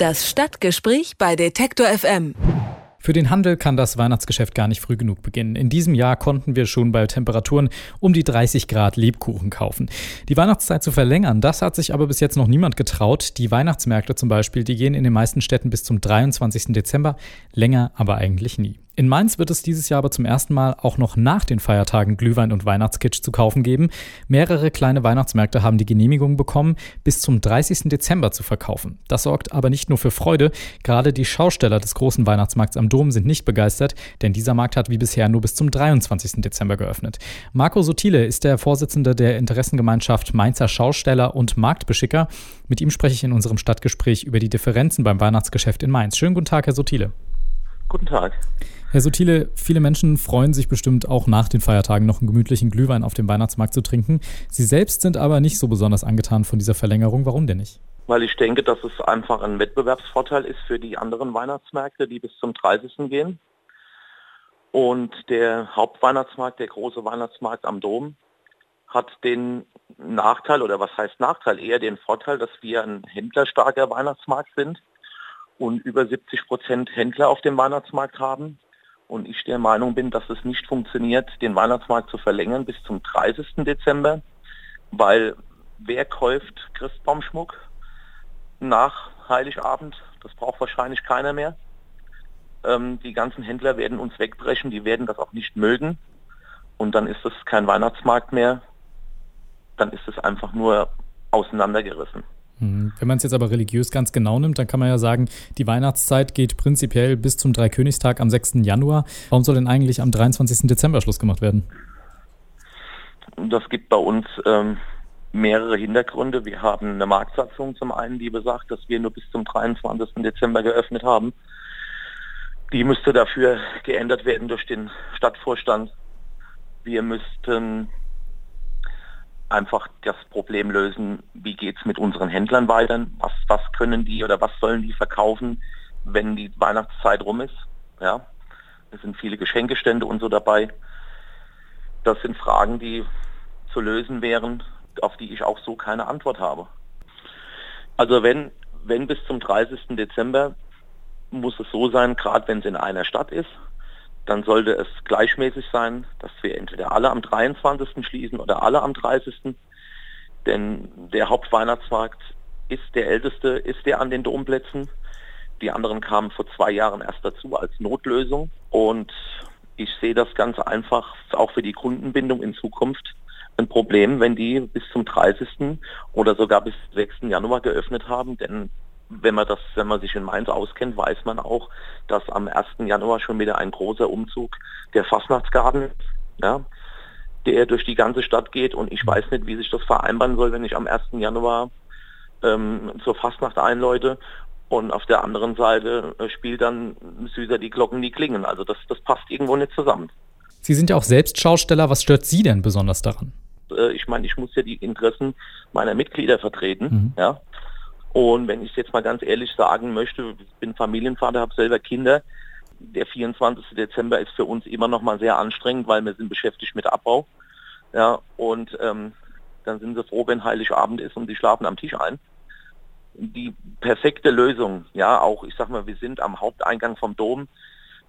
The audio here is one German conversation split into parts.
Das Stadtgespräch bei Detektor FM. Für den Handel kann das Weihnachtsgeschäft gar nicht früh genug beginnen. In diesem Jahr konnten wir schon bei Temperaturen um die 30 Grad Lebkuchen kaufen. Die Weihnachtszeit zu verlängern, das hat sich aber bis jetzt noch niemand getraut. Die Weihnachtsmärkte zum Beispiel, die gehen in den meisten Städten bis zum 23. Dezember, länger aber eigentlich nie. In Mainz wird es dieses Jahr aber zum ersten Mal auch noch nach den Feiertagen Glühwein und Weihnachtskitsch zu kaufen geben. Mehrere kleine Weihnachtsmärkte haben die Genehmigung bekommen, bis zum 30. Dezember zu verkaufen. Das sorgt aber nicht nur für Freude. Gerade die Schausteller des großen Weihnachtsmarkts am Dom sind nicht begeistert, denn dieser Markt hat wie bisher nur bis zum 23. Dezember geöffnet. Marco Sotile ist der Vorsitzende der Interessengemeinschaft Mainzer Schausteller und Marktbeschicker. Mit ihm spreche ich in unserem Stadtgespräch über die Differenzen beim Weihnachtsgeschäft in Mainz. Schönen guten Tag, Herr Sotile. Guten Tag. Herr Sotile, viele Menschen freuen sich bestimmt auch nach den Feiertagen noch einen gemütlichen Glühwein auf dem Weihnachtsmarkt zu trinken. Sie selbst sind aber nicht so besonders angetan von dieser Verlängerung. Warum denn nicht? Weil ich denke, dass es einfach ein Wettbewerbsvorteil ist für die anderen Weihnachtsmärkte, die bis zum 30. gehen. Und der Hauptweihnachtsmarkt, der große Weihnachtsmarkt am Dom, hat den Nachteil, oder was heißt Nachteil, eher den Vorteil, dass wir ein händlerstarker Weihnachtsmarkt sind und über 70 Prozent Händler auf dem Weihnachtsmarkt haben. Und ich der Meinung bin, dass es nicht funktioniert, den Weihnachtsmarkt zu verlängern bis zum 30. Dezember, weil wer kauft Christbaumschmuck nach Heiligabend? Das braucht wahrscheinlich keiner mehr. Ähm, die ganzen Händler werden uns wegbrechen, die werden das auch nicht mögen. Und dann ist es kein Weihnachtsmarkt mehr, dann ist es einfach nur auseinandergerissen. Mhm. Wenn man es jetzt aber religiös ganz genau nimmt, dann kann man ja sagen, die Weihnachtszeit geht prinzipiell bis zum Dreikönigstag am 6. Januar. Warum soll denn eigentlich am 23. Dezember Schluss gemacht werden? Das gibt bei uns ähm, mehrere Hintergründe. Wir haben eine Marktsatzung zum einen, die besagt, dass wir nur bis zum 23. Dezember geöffnet haben. Die müsste dafür geändert werden durch den Stadtvorstand. Wir müssten einfach das Problem lösen, wie geht es mit unseren Händlern weiter, was, was können die oder was sollen die verkaufen, wenn die Weihnachtszeit rum ist. Ja, es sind viele Geschenkestände und so dabei. Das sind Fragen, die zu lösen wären, auf die ich auch so keine Antwort habe. Also wenn, wenn bis zum 30. Dezember muss es so sein, gerade wenn es in einer Stadt ist, dann sollte es gleichmäßig sein, dass wir entweder alle am 23. schließen oder alle am 30. Denn der Hauptweihnachtsmarkt ist der älteste, ist der an den Domplätzen. Die anderen kamen vor zwei Jahren erst dazu als Notlösung. Und ich sehe das ganz einfach auch für die Kundenbindung in Zukunft ein Problem, wenn die bis zum 30. oder sogar bis 6. Januar geöffnet haben. Denn wenn man das, wenn man sich in Mainz auskennt, weiß man auch, dass am 1. Januar schon wieder ein großer Umzug der Fastnachtsgarten ist, ja, der durch die ganze Stadt geht und ich weiß nicht, wie sich das vereinbaren soll, wenn ich am 1. Januar ähm, zur Fastnacht einläute und auf der anderen Seite äh, spielt dann süßer die Glocken die klingen. Also das, das passt irgendwo nicht zusammen. Sie sind ja auch selbst Schausteller. Was stört Sie denn besonders daran? Äh, ich meine, ich muss ja die Interessen meiner Mitglieder vertreten. Mhm. Ja. Und wenn ich jetzt mal ganz ehrlich sagen möchte, ich bin Familienvater, habe selber Kinder. Der 24. Dezember ist für uns immer noch mal sehr anstrengend, weil wir sind beschäftigt mit Abbau. Ja, und ähm, dann sind sie froh, wenn Heiligabend ist und sie schlafen am Tisch ein. Die perfekte Lösung, ja, auch ich sag mal, wir sind am Haupteingang vom Dom.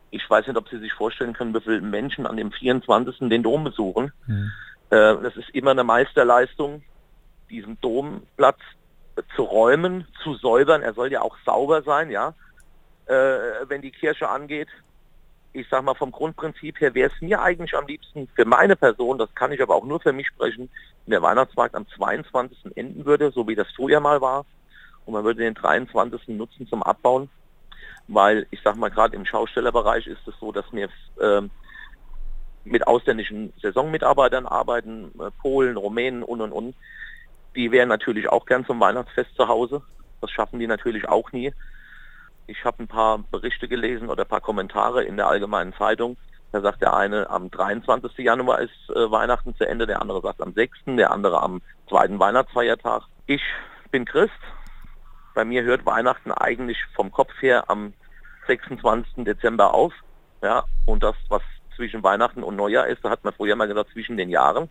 Ich weiß nicht, ob Sie sich vorstellen können, wie viele Menschen an dem 24. den Dom besuchen. Mhm. Äh, das ist immer eine Meisterleistung, diesen Domplatz zu räumen, zu säubern. Er soll ja auch sauber sein, ja, äh, wenn die Kirche angeht. Ich sag mal, vom Grundprinzip her wäre es mir eigentlich am liebsten für meine Person, das kann ich aber auch nur für mich sprechen, wenn der Weihnachtsmarkt am 22. enden würde, so wie das früher mal war. Und man würde den 23. nutzen zum Abbauen, weil ich sag mal, gerade im Schaustellerbereich ist es so, dass wir äh, mit ausländischen Saisonmitarbeitern arbeiten, äh, Polen, Rumänen und und und. Die wären natürlich auch gern zum Weihnachtsfest zu Hause. Das schaffen die natürlich auch nie. Ich habe ein paar Berichte gelesen oder ein paar Kommentare in der Allgemeinen Zeitung. Da sagt der eine, am 23. Januar ist äh, Weihnachten zu Ende, der andere sagt am 6., der andere am zweiten Weihnachtsfeiertag. Ich bin Christ. Bei mir hört Weihnachten eigentlich vom Kopf her am 26. Dezember auf. Ja, und das, was zwischen Weihnachten und Neujahr ist, da hat man früher mal gesagt, zwischen den Jahren.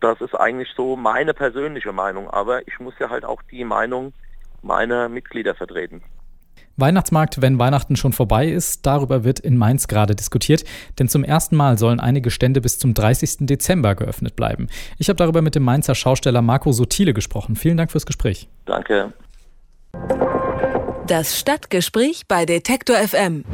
Das ist eigentlich so meine persönliche Meinung, aber ich muss ja halt auch die Meinung meiner Mitglieder vertreten. Weihnachtsmarkt, wenn Weihnachten schon vorbei ist, darüber wird in Mainz gerade diskutiert, denn zum ersten Mal sollen einige Stände bis zum 30. Dezember geöffnet bleiben. Ich habe darüber mit dem Mainzer Schausteller Marco Sotile gesprochen. Vielen Dank fürs Gespräch. Danke. Das Stadtgespräch bei Detektor FM.